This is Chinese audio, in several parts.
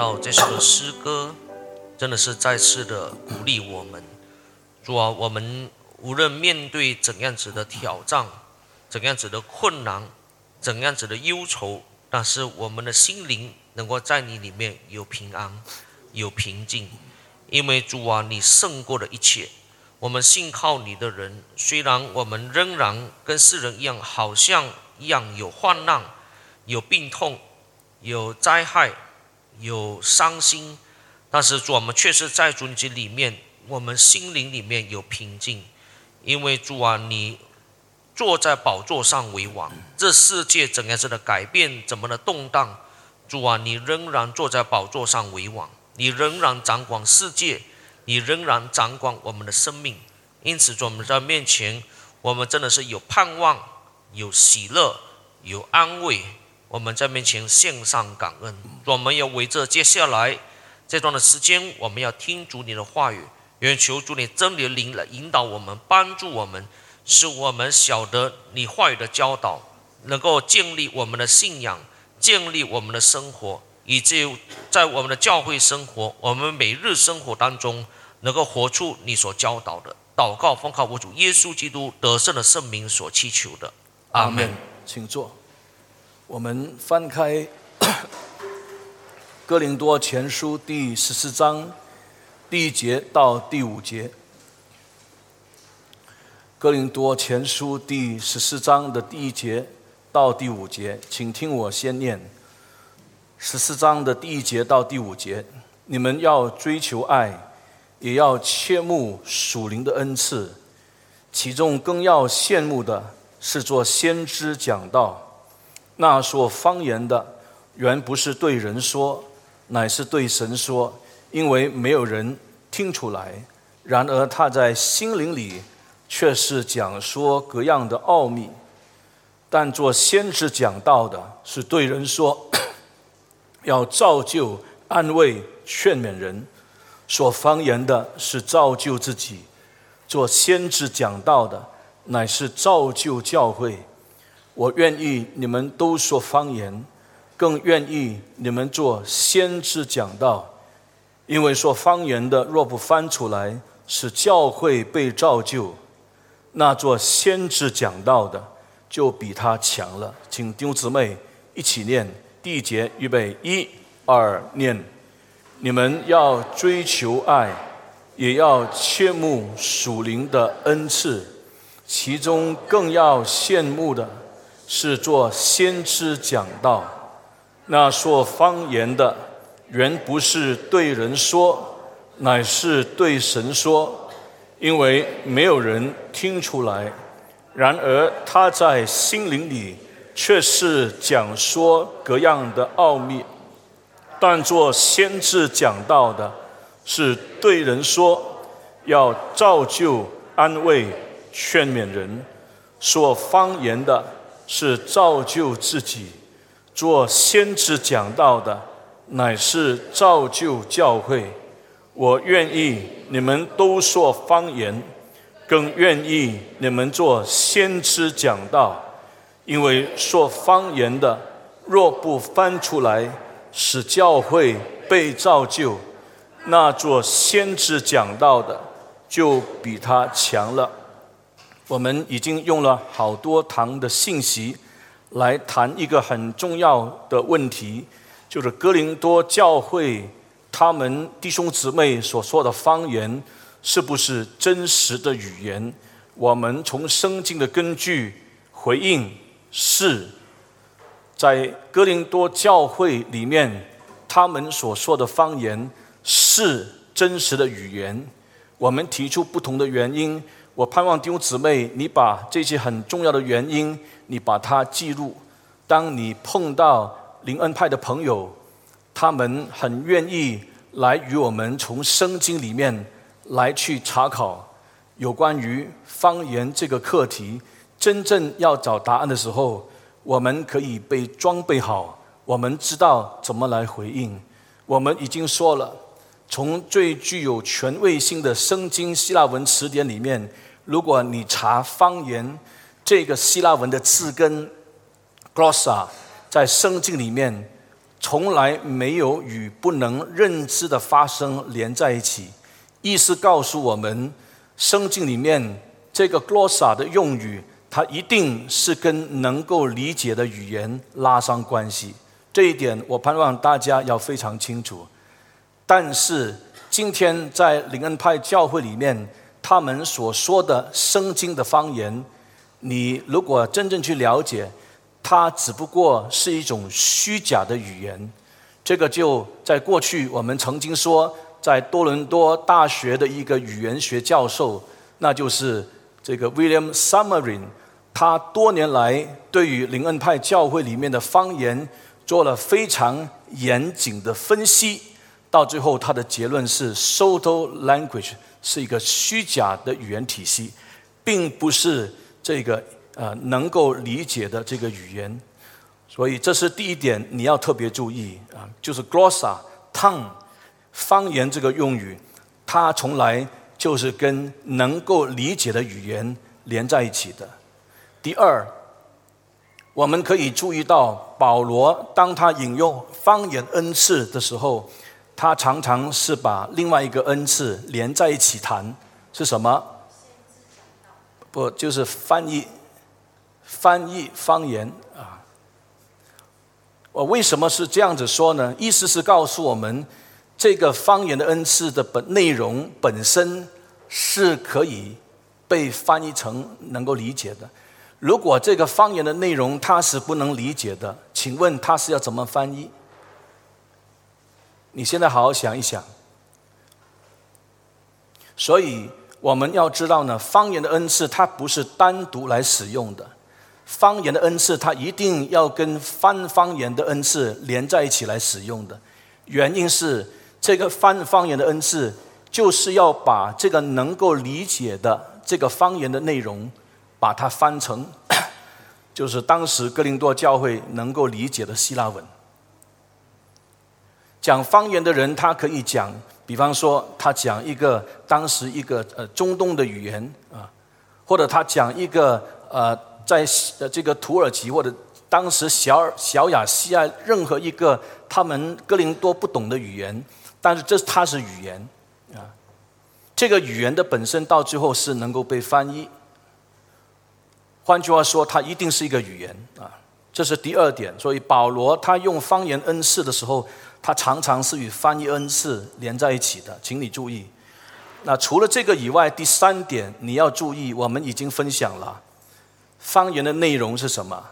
到这首诗歌，真的是再次的鼓励我们。主啊，我们无论面对怎样子的挑战，怎样子的困难，怎样子的忧愁，但是我们的心灵能够在你里面有平安，有平静。因为主啊，你胜过了一切。我们信靠你的人，虽然我们仍然跟世人一样，好像一样有患难、有病痛、有灾害、有伤心，但是主，我们确实在主你里面，我们心灵里面有平静。因为主啊，你坐在宝座上为王，这世界怎样子的改变，怎么的动荡，主啊，你仍然坐在宝座上为王。你仍然掌管世界，你仍然掌管我们的生命，因此在我们在面前，我们真的是有盼望、有喜乐、有安慰。我们在面前献上感恩。我们要为这接下来这段的时间，我们要听主你的话语，愿求主你真理的灵来引导我们，帮助我们，使我们晓得你话语的教导，能够建立我们的信仰，建立我们的生活。以至于在我们的教会生活，我们每日生活当中，能够活出你所教导的祷告，奉靠我主耶稣基督得胜的圣名所祈求的。阿门。请坐。我们翻开 《哥林多前书》第十四章第一节到第五节，《哥林多前书》第十四章的第一节到第五节，请听我先念。十四章的第一节到第五节，你们要追求爱，也要切慕属灵的恩赐，其中更要羡慕的是做先知讲道。那说方言的，原不是对人说，乃是对神说，因为没有人听出来。然而他在心灵里却是讲说各样的奥秘。但做先知讲道的，是对人说。要造就、安慰、劝勉人，说方言的是造就自己；做先知讲道的，乃是造就教会。我愿意你们都说方言，更愿意你们做先知讲道，因为说方言的若不翻出来，使教会被造就，那做先知讲道的就比他强了。请弟兄姊妹一起念。第一节，预备，一、二，念。你们要追求爱，也要切慕属灵的恩赐，其中更要羡慕的是做先知讲道。那说方言的，原不是对人说，乃是对神说，因为没有人听出来。然而他在心灵里。却是讲说各样的奥秘，但做先知讲道的，是对人说，要造就、安慰、劝勉人；说方言的，是造就自己；做先知讲道的，乃是造就教会。我愿意你们都说方言，更愿意你们做先知讲道。因为说方言的，若不翻出来，使教会被造就，那做先知讲道的就比他强了。我们已经用了好多堂的信息来谈一个很重要的问题，就是哥林多教会他们弟兄姊妹所说的方言是不是真实的语言？我们从圣经的根据回应。是在哥林多教会里面，他们所说的方言是真实的语言。我们提出不同的原因，我盼望弟兄姊妹，你把这些很重要的原因，你把它记录。当你碰到灵恩派的朋友，他们很愿意来与我们从圣经里面来去查考有关于方言这个课题。真正要找答案的时候，我们可以被装备好，我们知道怎么来回应。我们已经说了，从最具有权威性的圣经希腊文词典里面，如果你查方言这个希腊文的字根 glossa，在圣经里面从来没有与不能认知的发生连在一起。意思告诉我们，圣经里面这个 glossa 的用语，它一定是跟能够理解的语言拉上关系。这一点我盼望大家要非常清楚。但是今天在灵恩派教会里面，他们所说的圣经的方言，你如果真正去了解。它只不过是一种虚假的语言，这个就在过去我们曾经说，在多伦多大学的一个语言学教授，那就是这个 William Summerin，他多年来对于灵恩派教会里面的方言做了非常严谨的分析，到最后他的结论是，Soto language 是一个虚假的语言体系，并不是这个。呃，能够理解的这个语言，所以这是第一点，你要特别注意啊，就是 glossa tongue 方言这个用语，它从来就是跟能够理解的语言连在一起的。第二，我们可以注意到保罗当他引用方言恩赐的时候，他常常是把另外一个恩赐连在一起谈，是什么？不，就是翻译。翻译方言啊，我为什么是这样子说呢？意思是告诉我们，这个方言的恩赐的本内容本身是可以被翻译成能够理解的。如果这个方言的内容它是不能理解的，请问它是要怎么翻译？你现在好好想一想。所以我们要知道呢，方言的恩赐它不是单独来使用的。方言的恩赐，它一定要跟翻方言的恩赐连在一起来使用的。原因是，这个翻方言的恩赐，就是要把这个能够理解的这个方言的内容，把它翻成，就是当时哥林多教会能够理解的希腊文。讲方言的人，他可以讲，比方说，他讲一个当时一个呃中东的语言啊，或者他讲一个呃。在呃这个土耳其或者当时小小亚细亚任何一个他们哥林多不懂的语言，但是这它是语言啊，这个语言的本身到最后是能够被翻译。换句话说，它一定是一个语言啊，这是第二点。所以保罗他用方言恩赐的时候，它常常是与翻译恩赐连在一起的，请你注意。那除了这个以外，第三点你要注意，我们已经分享了。方言的内容是什么？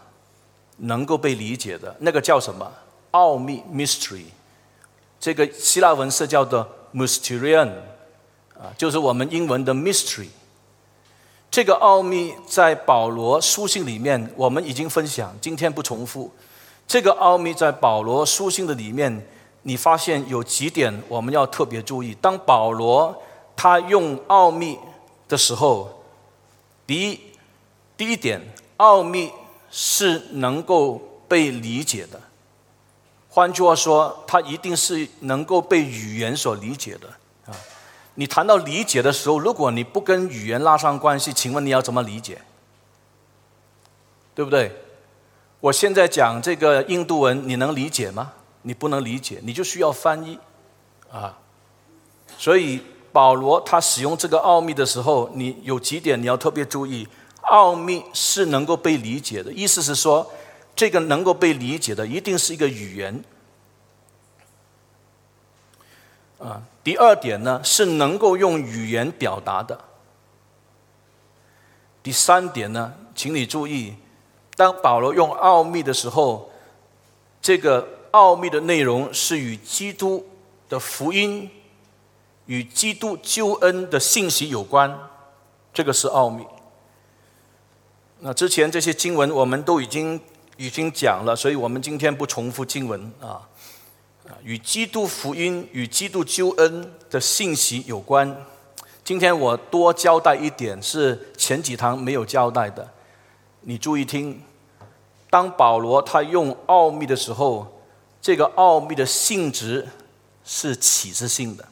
能够被理解的那个叫什么？奥秘 （mystery）。这个希腊文是叫做 “mysterion”，啊，就是我们英文的 “mystery”。这个奥秘在保罗书信里面，我们已经分享，今天不重复。这个奥秘在保罗书信的里面，你发现有几点我们要特别注意。当保罗他用奥秘的时候，第一。第一点，奥秘是能够被理解的。换句话说，它一定是能够被语言所理解的啊！你谈到理解的时候，如果你不跟语言拉上关系，请问你要怎么理解？对不对？我现在讲这个印度文，你能理解吗？你不能理解，你就需要翻译啊！所以保罗他使用这个奥秘的时候，你有几点你要特别注意。奥秘是能够被理解的，意思是说，这个能够被理解的一定是一个语言。啊，第二点呢是能够用语言表达的。第三点呢，请你注意，当保罗用奥秘的时候，这个奥秘的内容是与基督的福音、与基督救恩的信息有关，这个是奥秘。那之前这些经文我们都已经已经讲了，所以我们今天不重复经文啊。与基督福音、与基督救恩的信息有关。今天我多交代一点，是前几堂没有交代的。你注意听，当保罗他用奥秘的时候，这个奥秘的性质是启示性的。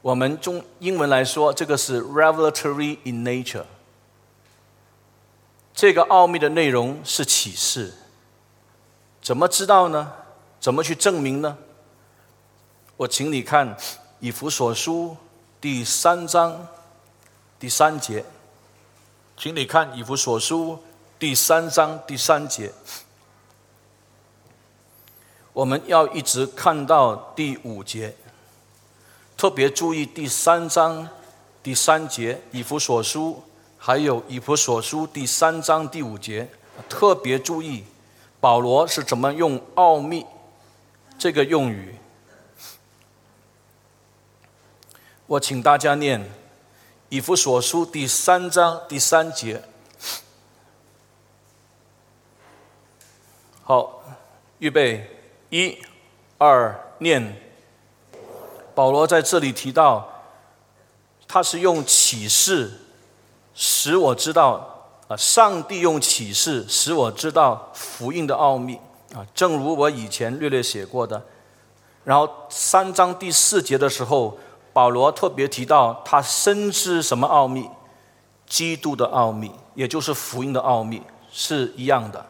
我们中英文来说，这个是 revelatory in nature。这个奥秘的内容是启示，怎么知道呢？怎么去证明呢？我请你看以弗所书第三章第三节，请你看以弗所书第三章第三节。我们要一直看到第五节，特别注意第三章第三节以弗所书，还有以弗所书第三章第五节，特别注意保罗是怎么用“奥秘”这个用语。我请大家念以弗所书第三章第三节。好，预备。一、二，念。保罗在这里提到，他是用启示使我知道啊，上帝用启示使我知道福音的奥秘啊，正如我以前略略写过的。然后三章第四节的时候，保罗特别提到他深知什么奥秘？基督的奥秘，也就是福音的奥秘，是一样的。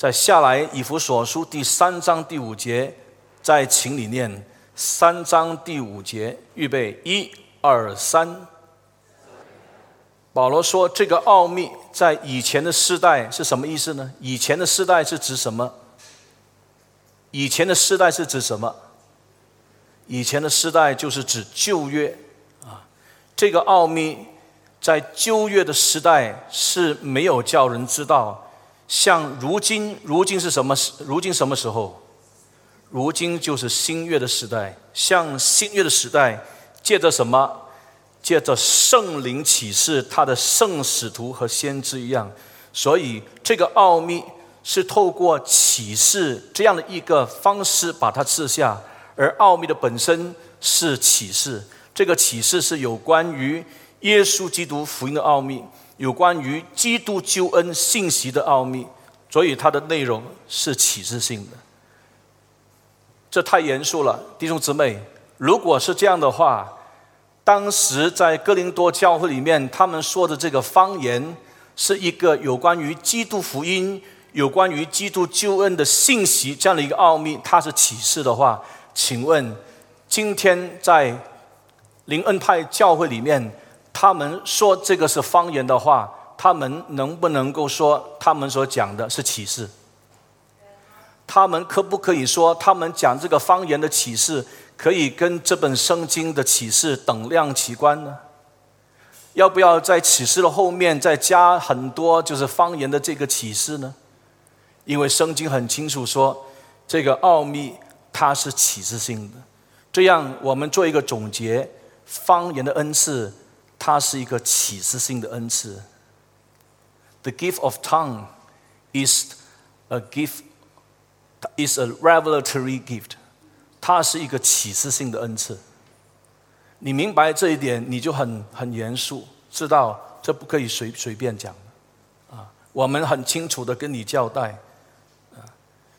在下来以弗所书第三章第五节，在请里念三章第五节，预备一二三。保罗说：“这个奥秘在以前的世代是什么意思呢？以前的世代是指什么？以前的世代是指什么？以前的世代就是指旧约啊。这个奥秘在旧约的时代是没有叫人知道。”像如今，如今是什么时？如今什么时候？如今就是新月的时代。像新月的时代，借着什么？借着圣灵启示，他的圣使徒和先知一样。所以，这个奥秘是透过启示这样的一个方式把它赐下。而奥秘的本身是启示，这个启示是有关于耶稣基督福音的奥秘。有关于基督救恩信息的奥秘，所以它的内容是启示性的。这太严肃了，弟兄姊妹。如果是这样的话，当时在哥林多教会里面，他们说的这个方言，是一个有关于基督福音、有关于基督救恩的信息这样的一个奥秘，它是启示的话，请问，今天在灵恩派教会里面？他们说这个是方言的话，他们能不能够说他们所讲的是启示？他们可不可以说他们讲这个方言的启示可以跟这本圣经的启示等量齐观呢？要不要在启示的后面再加很多就是方言的这个启示呢？因为圣经很清楚说，这个奥秘它是启示性的。这样我们做一个总结，方言的恩赐。它是一个启示性的恩赐。The gift of tongue is a gift, is a revelatory gift。它是一个启示性的恩赐。你明白这一点，你就很很严肃，知道这不可以随随便讲啊，我们很清楚的跟你交代。啊，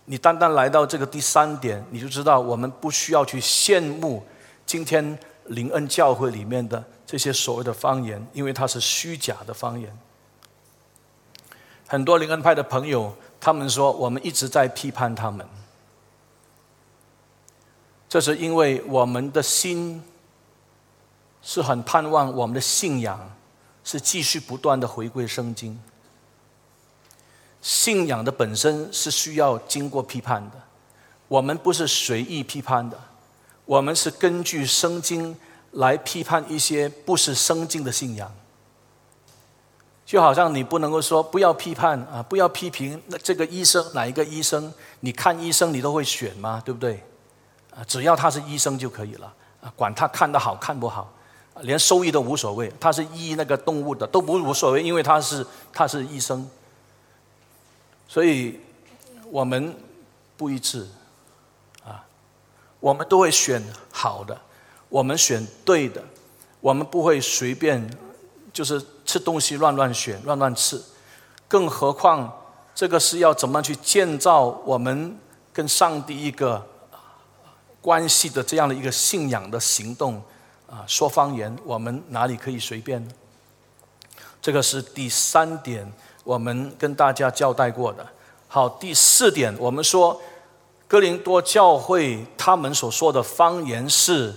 你单单来到这个第三点，你就知道我们不需要去羡慕今天灵恩教会里面的。这些所谓的方言，因为它是虚假的方言。很多灵恩派的朋友，他们说我们一直在批判他们，这是因为我们的心是很盼望我们的信仰是继续不断的回归圣经。信仰的本身是需要经过批判的，我们不是随意批判的，我们是根据圣经。来批判一些不是生经的信仰，就好像你不能够说不要批判啊，不要批评那这个医生哪一个医生？你看医生你都会选吗？对不对？啊，只要他是医生就可以了啊，管他看得好看不好，连收益都无所谓。他是医那个动物的都不无所谓，因为他是他是医生，所以我们不一致啊，我们都会选好的。我们选对的，我们不会随便就是吃东西乱乱选、乱乱吃。更何况，这个是要怎么去建造我们跟上帝一个关系的这样的一个信仰的行动啊？说方言，我们哪里可以随便呢？这个是第三点，我们跟大家交代过的。好，第四点，我们说哥林多教会他们所说的方言是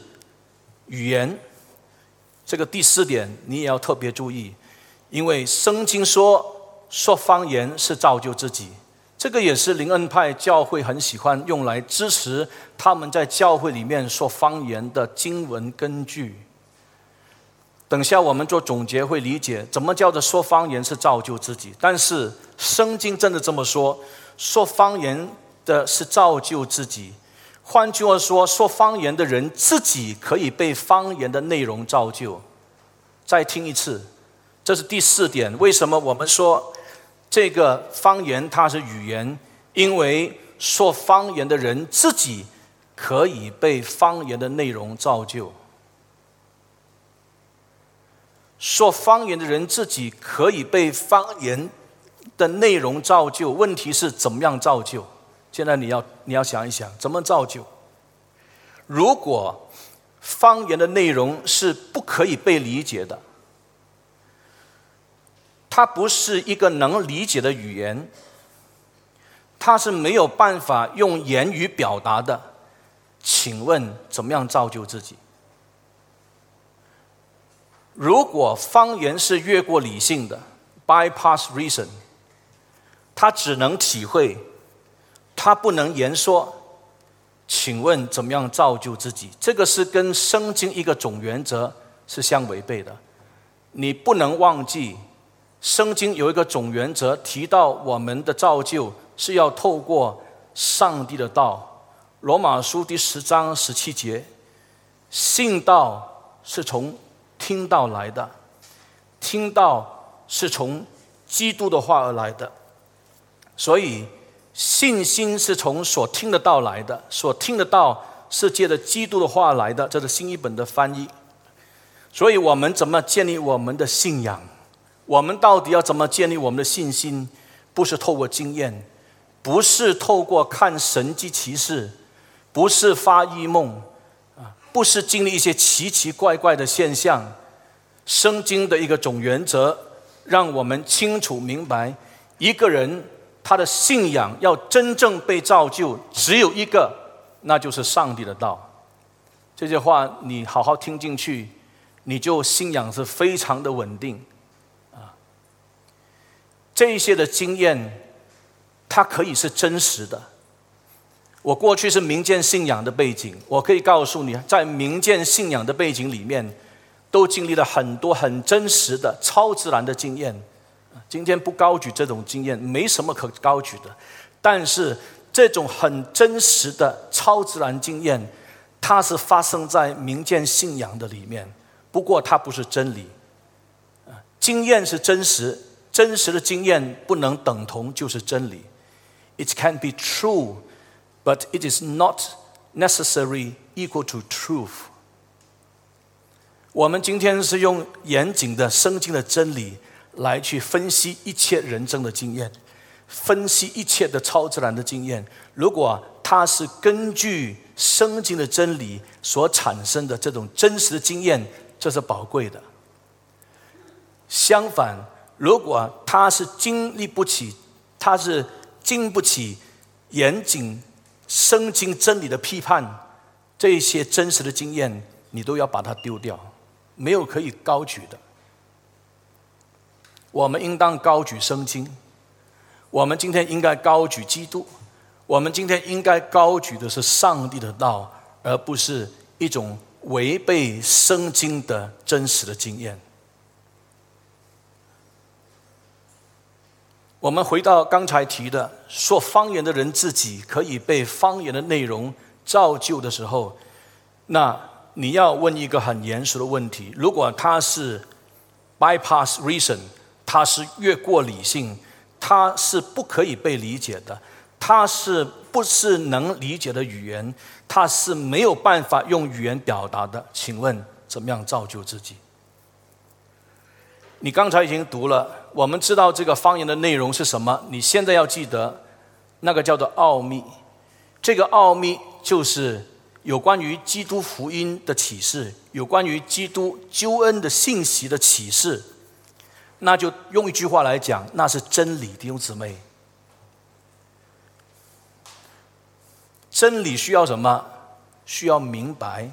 语言。这个第四点你也要特别注意，因为圣经说说方言是造就自己，这个也是灵恩派教会很喜欢用来支持他们在教会里面说方言的经文根据。等下我们做总结会理解怎么叫做说方言是造就自己，但是圣经真的这么说，说方言的是造就自己。换句话说，说方言的人自己可以被方言的内容造就。再听一次，这是第四点。为什么我们说这个方言它是语言？因为说方言的人自己可以被方言的内容造就。说方言的人自己可以被方言的内容造就。问题是怎么样造就？现在你要你要想一想，怎么造就？如果方言的内容是不可以被理解的，它不是一个能理解的语言，它是没有办法用言语表达的。请问怎么样造就自己？如果方言是越过理性的，bypass reason，它只能体会。他不能言说，请问怎么样造就自己？这个是跟圣经一个总原则是相违背的。你不能忘记，圣经有一个总原则，提到我们的造就是要透过上帝的道。罗马书第十章十七节，信道是从听到来的，听到是从基督的话而来的，所以。信心是从所听得到来的，所听得到是借着基督的话来的，这是新一本的翻译。所以我们怎么建立我们的信仰？我们到底要怎么建立我们的信心？不是透过经验，不是透过看神迹奇事，不是发异梦，啊，不是经历一些奇奇怪怪的现象。圣经的一个总原则，让我们清楚明白一个人。他的信仰要真正被造就，只有一个，那就是上帝的道。这些话你好好听进去，你就信仰是非常的稳定啊。这一些的经验，它可以是真实的。我过去是民间信仰的背景，我可以告诉你，在民间信仰的背景里面，都经历了很多很真实的超自然的经验。今天不高举这种经验，没什么可高举的。但是这种很真实的超自然经验，它是发生在民间信仰的里面。不过它不是真理。经验是真实，真实的经验不能等同就是真理。It can be true, but it is not necessary equal to truth。我们今天是用严谨的圣经的真理。来去分析一切人生的经验，分析一切的超自然的经验。如果它是根据圣经的真理所产生的这种真实的经验，这是宝贵的。相反，如果它是经历不起，它是经不起严谨圣经真理的批判，这些真实的经验，你都要把它丢掉，没有可以高举的。我们应当高举圣经，我们今天应该高举基督，我们今天应该高举的是上帝的道，而不是一种违背圣经的真实的经验。我们回到刚才提的，说方言的人自己可以被方言的内容造就的时候，那你要问一个很严肃的问题：如果他是 bypass reason？它是越过理性，它是不可以被理解的，它是不是能理解的语言？它是没有办法用语言表达的。请问怎么样造就自己？你刚才已经读了，我们知道这个方言的内容是什么？你现在要记得，那个叫做奥秘。这个奥秘就是有关于基督福音的启示，有关于基督救恩的信息的启示。那就用一句话来讲，那是真理，弟兄姊妹。真理需要什么？需要明白。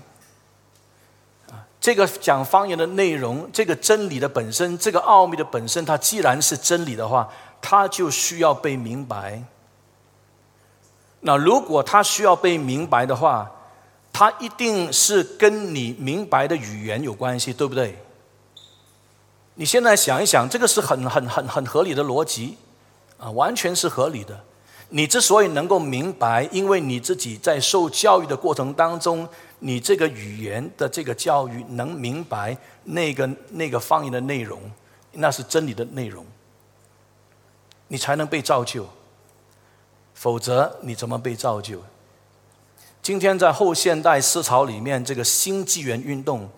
啊，这个讲方言的内容，这个真理的本身，这个奥秘的本身，它既然是真理的话，它就需要被明白。那如果它需要被明白的话，它一定是跟你明白的语言有关系，对不对？你现在想一想，这个是很很很很合理的逻辑，啊，完全是合理的。你之所以能够明白，因为你自己在受教育的过程当中，你这个语言的这个教育能明白那个那个方言的内容，那是真理的内容，你才能被造就。否则你怎么被造就？今天在后现代思潮里面，这个新纪元运动，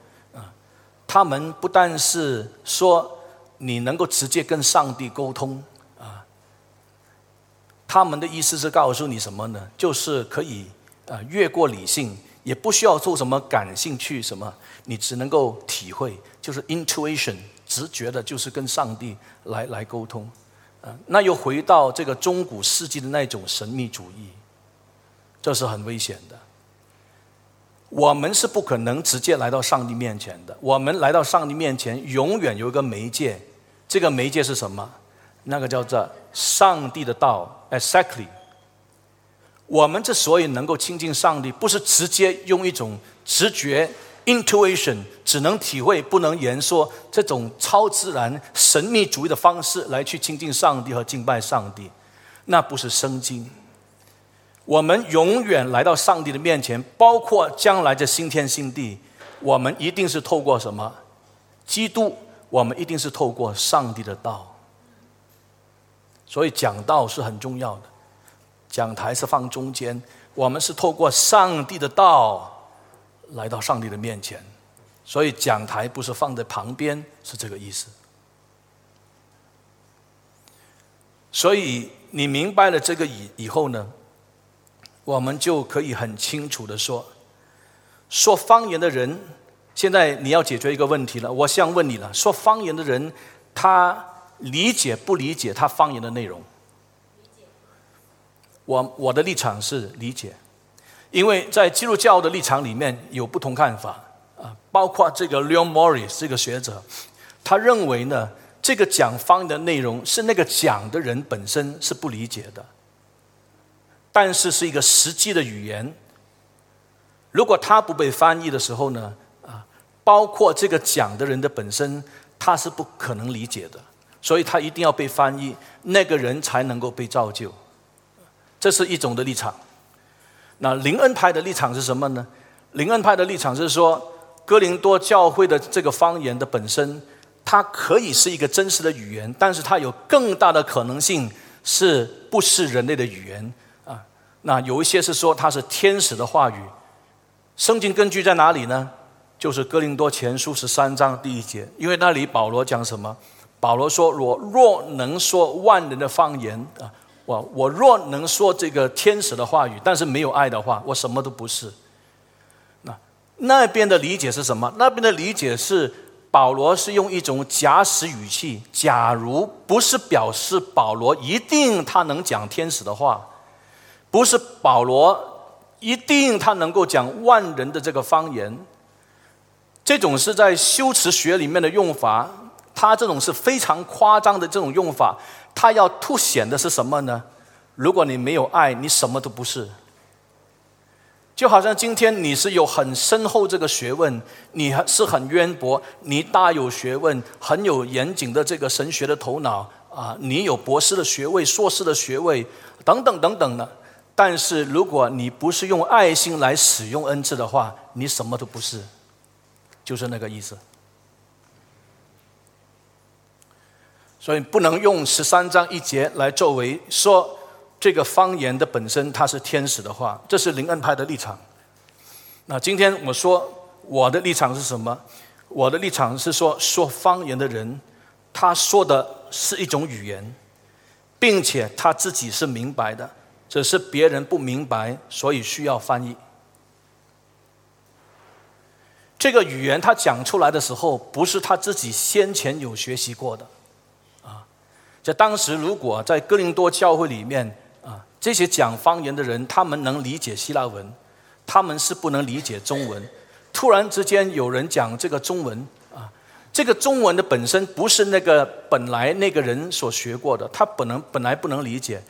他们不但是说你能够直接跟上帝沟通啊，他们的意思是告诉你什么呢？就是可以啊越过理性，也不需要做什么感兴趣什么，你只能够体会，就是 intuition 直觉的，就是跟上帝来来沟通。那又回到这个中古世纪的那种神秘主义，这是很危险的。我们是不可能直接来到上帝面前的。我们来到上帝面前，永远有一个媒介。这个媒介是什么？那个叫做上帝的道。Exactly。我们之所以能够亲近上帝，不是直接用一种直觉。Intuition 只能体会不能言说，这种超自然神秘主义的方式来去亲近上帝和敬拜上帝，那不是圣经。我们永远来到上帝的面前，包括将来的新天新地，我们一定是透过什么？基督，我们一定是透过上帝的道。所以讲道是很重要的，讲台是放中间，我们是透过上帝的道。来到上帝的面前，所以讲台不是放在旁边，是这个意思。所以你明白了这个以以后呢，我们就可以很清楚的说，说方言的人，现在你要解决一个问题了。我想问你了，说方言的人，他理解不理解他方言的内容？我我的立场是理解。因为在基督教的立场里面有不同看法啊，包括这个 Leon Morris 这个学者，他认为呢，这个讲方言的内容是那个讲的人本身是不理解的，但是是一个实际的语言。如果他不被翻译的时候呢，啊，包括这个讲的人的本身他是不可能理解的，所以他一定要被翻译，那个人才能够被造就。这是一种的立场。那灵恩派的立场是什么呢？灵恩派的立场是说，哥林多教会的这个方言的本身，它可以是一个真实的语言，但是它有更大的可能性是不是人类的语言？那有一些是说它是天使的话语。圣经根据在哪里呢？就是哥林多前书十三章第一节，因为那里保罗讲什么？保罗说：“我若能说万人的方言啊。”我我若能说这个天使的话语，但是没有爱的话，我什么都不是。那那边的理解是什么？那边的理解是保罗是用一种假使语气，假如不是表示保罗一定他能讲天使的话，不是保罗一定他能够讲万人的这个方言。这种是在修辞学里面的用法，他这种是非常夸张的这种用法。他要凸显的是什么呢？如果你没有爱，你什么都不是。就好像今天你是有很深厚这个学问，你是很渊博，你大有学问，很有严谨的这个神学的头脑啊，你有博士的学位、硕士的学位等等等等的。但是如果你不是用爱心来使用恩赐的话，你什么都不是，就是那个意思。所以不能用十三章一节来作为说这个方言的本身它是天使的话，这是灵恩派的立场。那今天我说我的立场是什么？我的立场是说，说方言的人，他说的是一种语言，并且他自己是明白的，只是别人不明白，所以需要翻译。这个语言他讲出来的时候，不是他自己先前有学习过的。啊在当时，如果在哥林多教会里面啊，这些讲方言的人，他们能理解希腊文，他们是不能理解中文。突然之间有人讲这个中文啊，这个中文的本身不是那个本来那个人所学过的，他本能本来不能理解，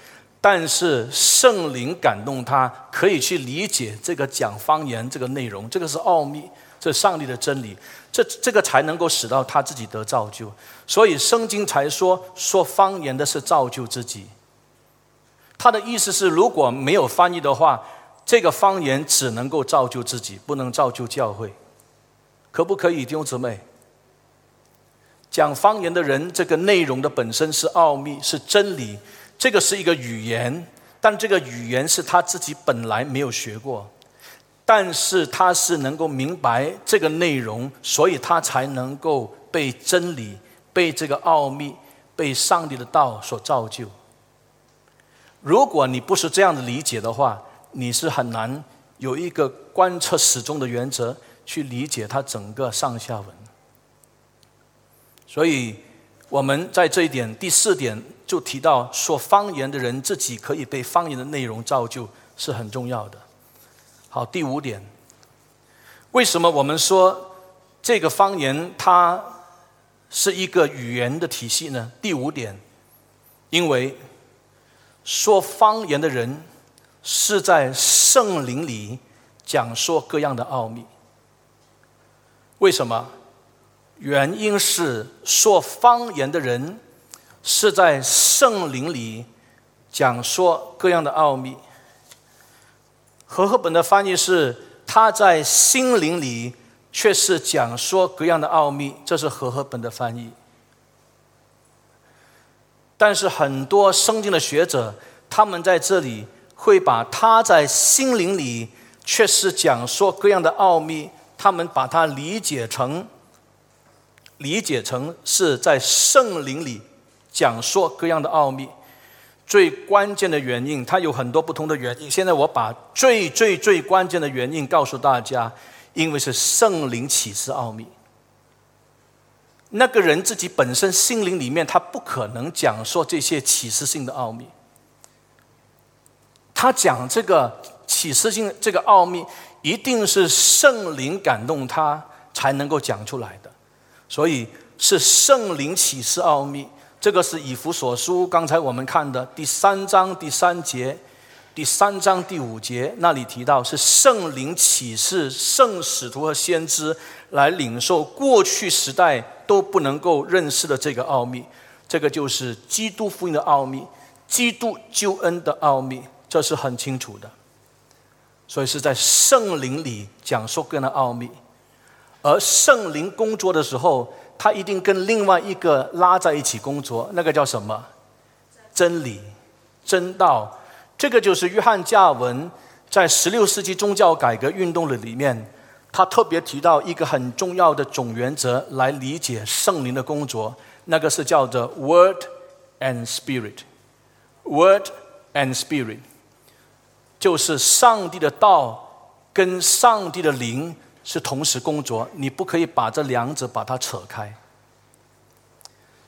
但是圣灵感动他，可以去理解这个讲方言这个内容，这个是奥秘，这是上帝的真理，这这个才能够使到他自己得造就，所以圣经才说说方言的是造就自己。他的意思是，如果没有翻译的话。这个方言只能够造就自己，不能造就教会，可不可以，弟兄姊妹？讲方言的人，这个内容的本身是奥秘，是真理，这个是一个语言，但这个语言是他自己本来没有学过，但是他是能够明白这个内容，所以他才能够被真理、被这个奥秘、被上帝的道所造就。如果你不是这样的理解的话，你是很难有一个观测始终的原则去理解它整个上下文，所以我们在这一点第四点就提到说方言的人自己可以被方言的内容造就是很重要的。好，第五点，为什么我们说这个方言它是一个语言的体系呢？第五点，因为说方言的人。是在圣灵里讲说各样的奥秘。为什么？原因是说方言的人是在圣灵里讲说各样的奥秘。和合本的翻译是他在心灵里却是讲说各样的奥秘，这是和合本的翻译。但是很多圣经的学者，他们在这里。会把他在心灵里却是讲说各样的奥秘，他们把它理解成理解成是在圣灵里讲说各样的奥秘。最关键的原因，它有很多不同的原因。现在我把最最最关键的原因告诉大家，因为是圣灵启示奥秘。那个人自己本身心灵里面，他不可能讲说这些启示性的奥秘。他讲这个启示性这个奥秘，一定是圣灵感动他才能够讲出来的，所以是圣灵启示奥秘。这个是以弗所书刚才我们看的第三章第三节，第三章第五节那里提到是圣灵启示圣使徒和先知来领受过去时代都不能够认识的这个奥秘，这个就是基督福音的奥秘，基督救恩的奥秘。这是很清楚的，所以是在圣灵里讲述各样的奥秘，而圣灵工作的时候，他一定跟另外一个拉在一起工作，那个叫什么？真理、真道。这个就是约翰加文在十六世纪宗教改革运动的里面，他特别提到一个很重要的总原则来理解圣灵的工作，那个是叫做 Word and Spirit，Word and Spirit。就是上帝的道跟上帝的灵是同时工作，你不可以把这两者把它扯开。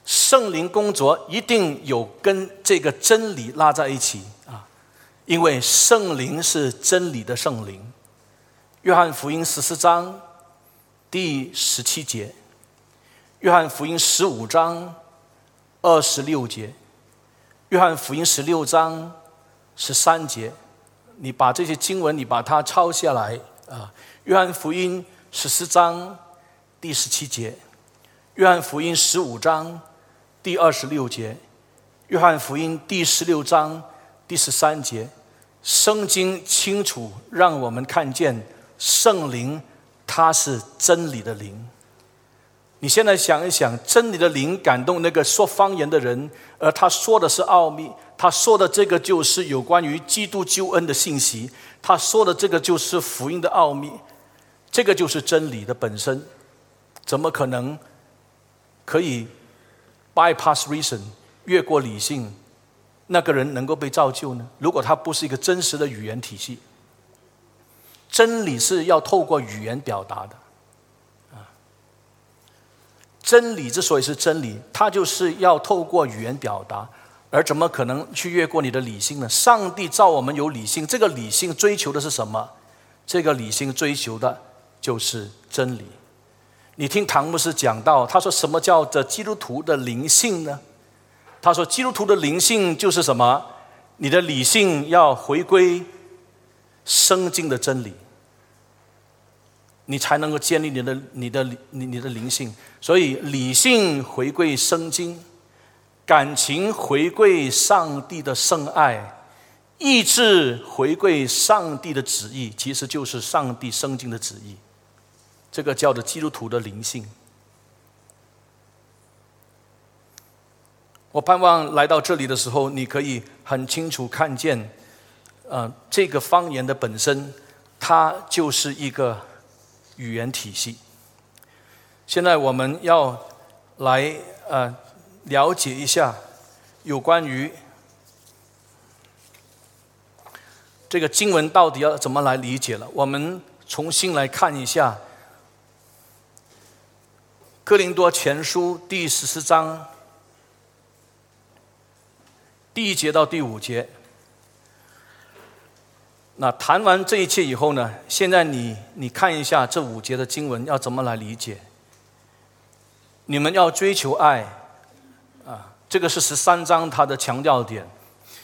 圣灵工作一定有跟这个真理拉在一起啊，因为圣灵是真理的圣灵。约翰福音十四章第十七节，约翰福音十五章二十六节，约翰福音十六章十三节。你把这些经文，你把它抄下来啊！约翰福音十四章第十七节，约翰福音十五章第二十六节，约翰福音第十六章第十三节，圣经清楚让我们看见圣灵，它是真理的灵。你现在想一想，真理的灵感动那个说方言的人，而他说的是奥秘。他说的这个就是有关于基督救恩的信息，他说的这个就是福音的奥秘，这个就是真理的本身，怎么可能可以 bypass reason 越过理性，那个人能够被造就呢？如果他不是一个真实的语言体系，真理是要透过语言表达的，啊，真理之所以是真理，它就是要透过语言表达。而怎么可能去越过你的理性呢？上帝造我们有理性，这个理性追求的是什么？这个理性追求的就是真理。你听唐牧师讲到，他说什么叫做基督徒的灵性呢？他说基督徒的灵性就是什么？你的理性要回归圣经的真理，你才能够建立你的、你的、你、你的灵性。所以理性回归圣经，感情回归上帝的圣爱，意志回归上帝的旨意，其实就是上帝圣经的旨意。这个叫做基督徒的灵性。我盼望来到这里的时候，你可以很清楚看见，呃，这个方言的本身，它就是一个语言体系。现在我们要来呃了解一下有关于这个经文到底要怎么来理解了。我们重新来看一下。哥林多前书第十四章第一节到第五节，那谈完这一切以后呢？现在你你看一下这五节的经文要怎么来理解？你们要追求爱啊，这个是十三章它的强调点，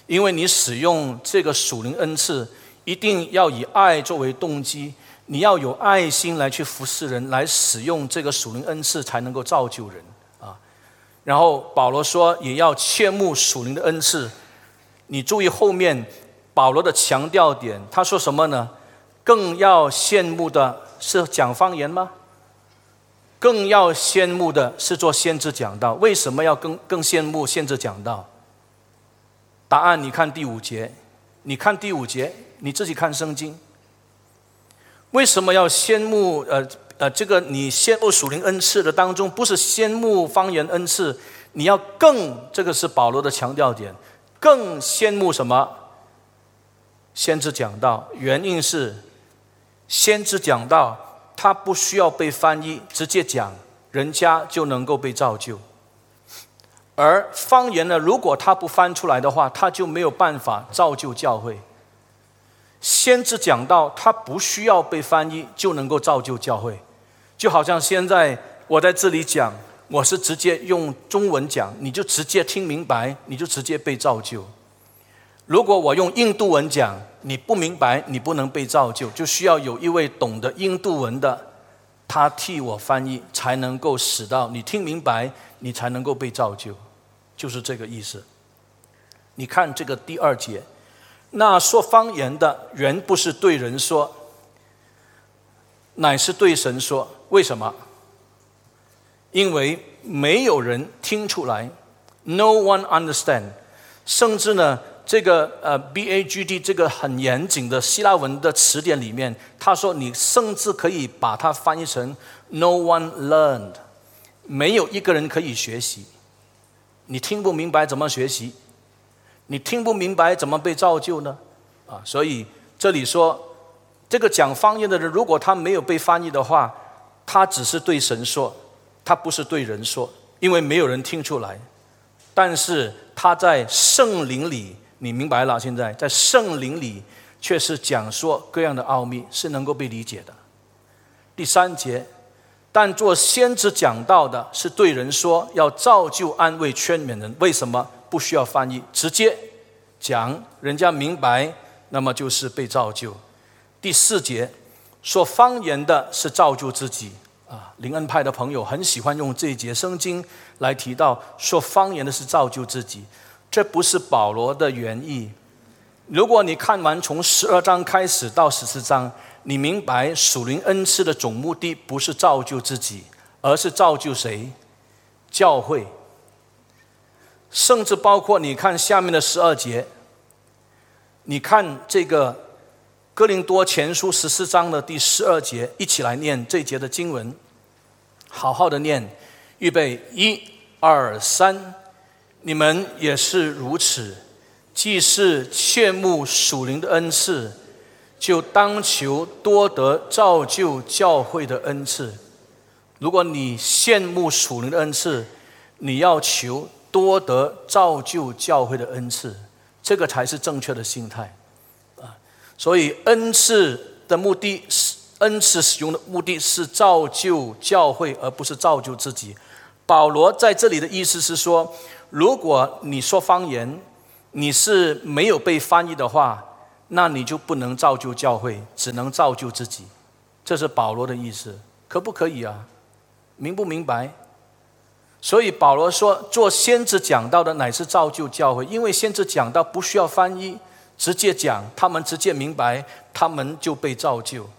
因为你使用这个属灵恩赐，一定要以爱作为动机。你要有爱心来去服侍人，来使用这个属灵恩赐，才能够造就人啊。然后保罗说，也要切慕属灵的恩赐。你注意后面保罗的强调点，他说什么呢？更要羡慕的是讲方言吗？更要羡慕的是做先知讲道。为什么要更更羡慕先知讲道？答案你看第五节，你看第五节，你自己看圣经。为什么要羡慕？呃呃，这个你羡慕属灵恩赐的当中，不是羡慕方言恩赐，你要更这个是保罗的强调点，更羡慕什么？先知讲道，原因是先知讲道，他不需要被翻译，直接讲，人家就能够被造就。而方言呢，如果他不翻出来的话，他就没有办法造就教会。先知讲到，他不需要被翻译就能够造就教会，就好像现在我在这里讲，我是直接用中文讲，你就直接听明白，你就直接被造就。如果我用印度文讲，你不明白，你不能被造就，就需要有一位懂得印度文的，他替我翻译，才能够使到你听明白，你才能够被造就，就是这个意思。你看这个第二节。那说方言的原不是对人说，乃是对神说。为什么？因为没有人听出来，No one understand。甚至呢，这个呃 B A G D 这个很严谨的希腊文的词典里面，他说你甚至可以把它翻译成 No one learned，没有一个人可以学习。你听不明白怎么学习？你听不明白怎么被造就呢？啊，所以这里说，这个讲方言的人，如果他没有被翻译的话，他只是对神说，他不是对人说，因为没有人听出来。但是他在圣灵里，你明白了？现在在圣灵里，却是讲说各样的奥秘，是能够被理解的。第三节，但做先知讲道的，是对人说，要造就、安慰、劝勉人。为什么？不需要翻译，直接讲，人家明白，那么就是被造就。第四节说方言的是造就自己啊，灵恩派的朋友很喜欢用这一节圣经来提到说方言的是造就自己，这不是保罗的原意。如果你看完从十二章开始到十四章，你明白属灵恩赐的总目的不是造就自己，而是造就谁？教会。甚至包括你看下面的十二节，你看这个哥林多前书十四章的第十二节，一起来念这节的经文，好好的念，预备一二三，你们也是如此，既是切慕属灵的恩赐，就当求多得造就教会的恩赐。如果你羡慕属灵的恩赐，你要求。多得造就教会的恩赐，这个才是正确的心态啊。所以恩赐的目的是恩赐使用的目的是造就教会，而不是造就自己。保罗在这里的意思是说，如果你说方言，你是没有被翻译的话，那你就不能造就教会，只能造就自己。这是保罗的意思，可不可以啊？明不明白？所以保罗说，做先知讲道的乃是造就教会，因为先知讲道不需要翻译，直接讲，他们直接明白，他们就被造就。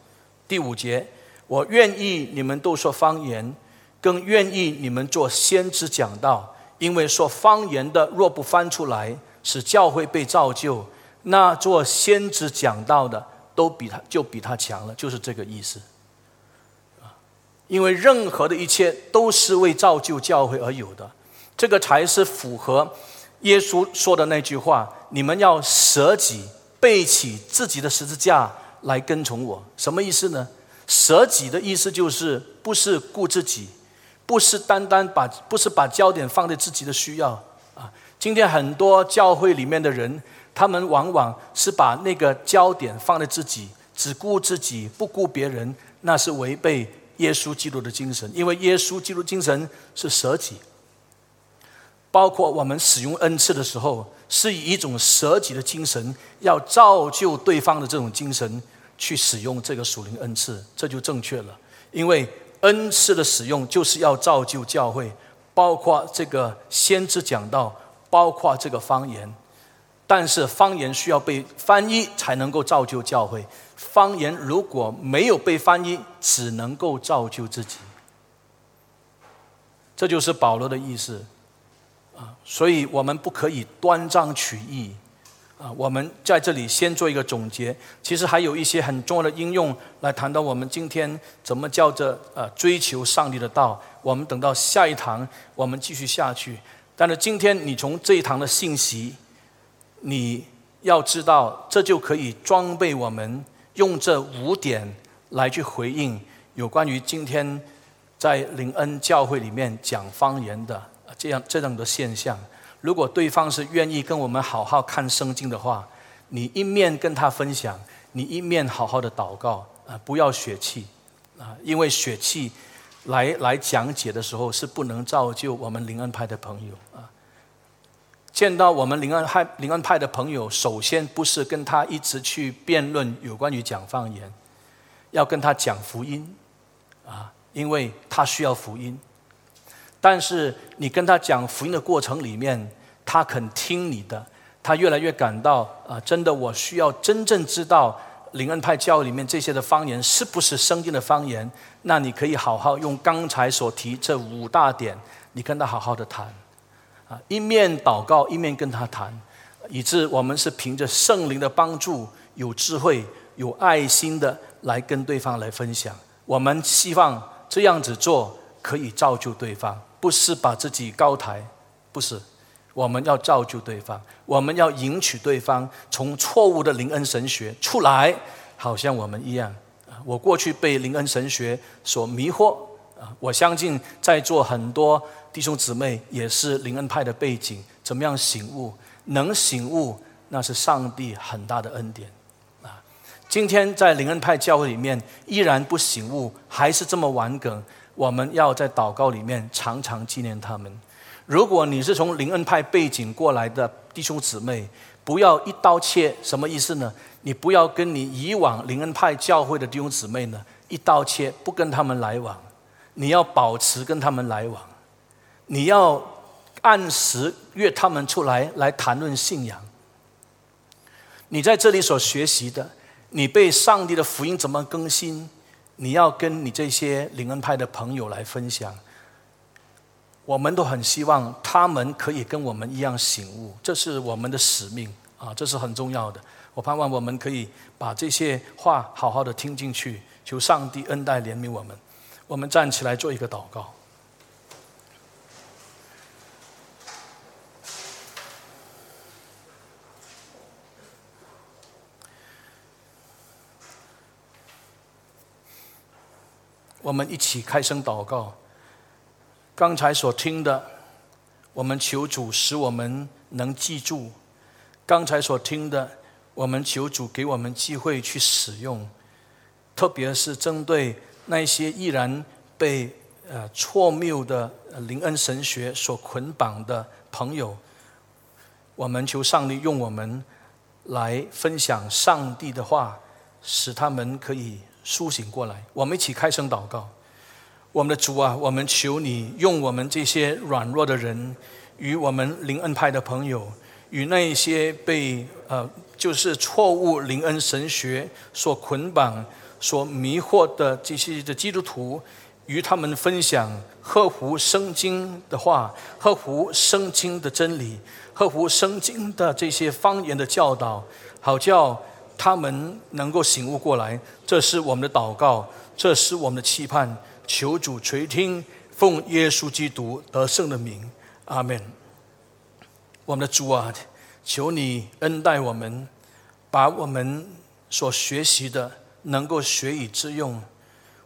第五节，我愿意你们都说方言，更愿意你们做先知讲道，因为说方言的若不翻出来，使教会被造就，那做先知讲道的都比他就比他强了，就是这个意思。因为任何的一切都是为造就教会而有的，这个才是符合耶稣说的那句话：“你们要舍己，背起自己的十字架来跟从我。”什么意思呢？舍己的意思就是不是顾自己，不是单单把不是把焦点放在自己的需要啊。今天很多教会里面的人，他们往往是把那个焦点放在自己，只顾自己不顾别人，那是违背。耶稣基督的精神，因为耶稣基督精神是舍己，包括我们使用恩赐的时候，是以一种舍己的精神，要造就对方的这种精神去使用这个属灵恩赐，这就正确了。因为恩赐的使用就是要造就教会，包括这个先知讲道，包括这个方言，但是方言需要被翻译才能够造就教会。方言如果没有被翻译，只能够造就自己。这就是保罗的意思啊，所以我们不可以断章取义啊。我们在这里先做一个总结，其实还有一些很重要的应用来谈到我们今天怎么叫做呃追求上帝的道。我们等到下一堂我们继续下去。但是今天你从这一堂的信息，你要知道，这就可以装备我们。用这五点来去回应有关于今天在灵恩教会里面讲方言的这样这样的现象。如果对方是愿意跟我们好好看圣经的话，你一面跟他分享，你一面好好的祷告啊，不要血气啊，因为血气来来讲解的时候是不能造就我们灵恩派的朋友啊。见到我们灵恩派灵恩派的朋友，首先不是跟他一直去辩论有关于讲方言，要跟他讲福音，啊，因为他需要福音。但是你跟他讲福音的过程里面，他肯听你的，他越来越感到啊，真的我需要真正知道灵恩派教里面这些的方言是不是圣经的方言。那你可以好好用刚才所提这五大点，你跟他好好的谈。一面祷告，一面跟他谈，以致我们是凭着圣灵的帮助，有智慧、有爱心的来跟对方来分享。我们希望这样子做可以造就对方，不是把自己高抬，不是。我们要造就对方，我们要迎娶对方，从错误的灵恩神学出来，好像我们一样。我过去被灵恩神学所迷惑，我相信在座很多。弟兄姊妹也是灵恩派的背景，怎么样醒悟？能醒悟，那是上帝很大的恩典啊！今天在灵恩派教会里面依然不醒悟，还是这么顽梗。我们要在祷告里面常常纪念他们。如果你是从灵恩派背景过来的弟兄姊妹，不要一刀切，什么意思呢？你不要跟你以往灵恩派教会的弟兄姊妹呢一刀切，不跟他们来往。你要保持跟他们来往。你要按时约他们出来来谈论信仰。你在这里所学习的，你被上帝的福音怎么更新？你要跟你这些灵恩派的朋友来分享。我们都很希望他们可以跟我们一样醒悟，这是我们的使命啊，这是很重要的。我盼望我们可以把这些话好好的听进去，求上帝恩待怜悯我们。我们站起来做一个祷告。我们一起开声祷告。刚才所听的，我们求主使我们能记住刚才所听的，我们求主给我们机会去使用，特别是针对那些依然被呃错谬的灵恩神学所捆绑的朋友，我们求上帝用我们来分享上帝的话，使他们可以苏醒过来。我们一起开声祷告。我们的主啊，我们求你用我们这些软弱的人，与我们灵恩派的朋友，与那一些被呃就是错误灵恩神学所捆绑、所迷惑的这些的基督徒，与他们分享合乎圣经的话、合乎圣经的真理、合乎圣经的这些方言的教导，好叫他们能够醒悟过来。这是我们的祷告，这是我们的期盼。求主垂听，奉耶稣基督得胜的名，阿门。我们的主啊，求你恩待我们，把我们所学习的能够学以致用。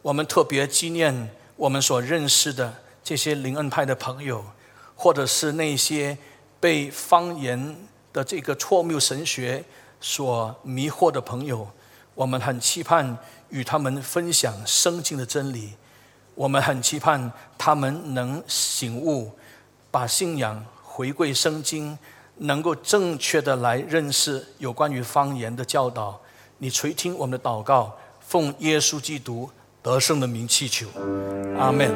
我们特别纪念我们所认识的这些灵恩派的朋友，或者是那些被方言的这个错谬神学所迷惑的朋友。我们很期盼与他们分享圣经的真理。我们很期盼他们能醒悟，把信仰回归圣经，能够正确的来认识有关于方言的教导。你垂听我们的祷告，奉耶稣基督得胜的名祈求，阿门。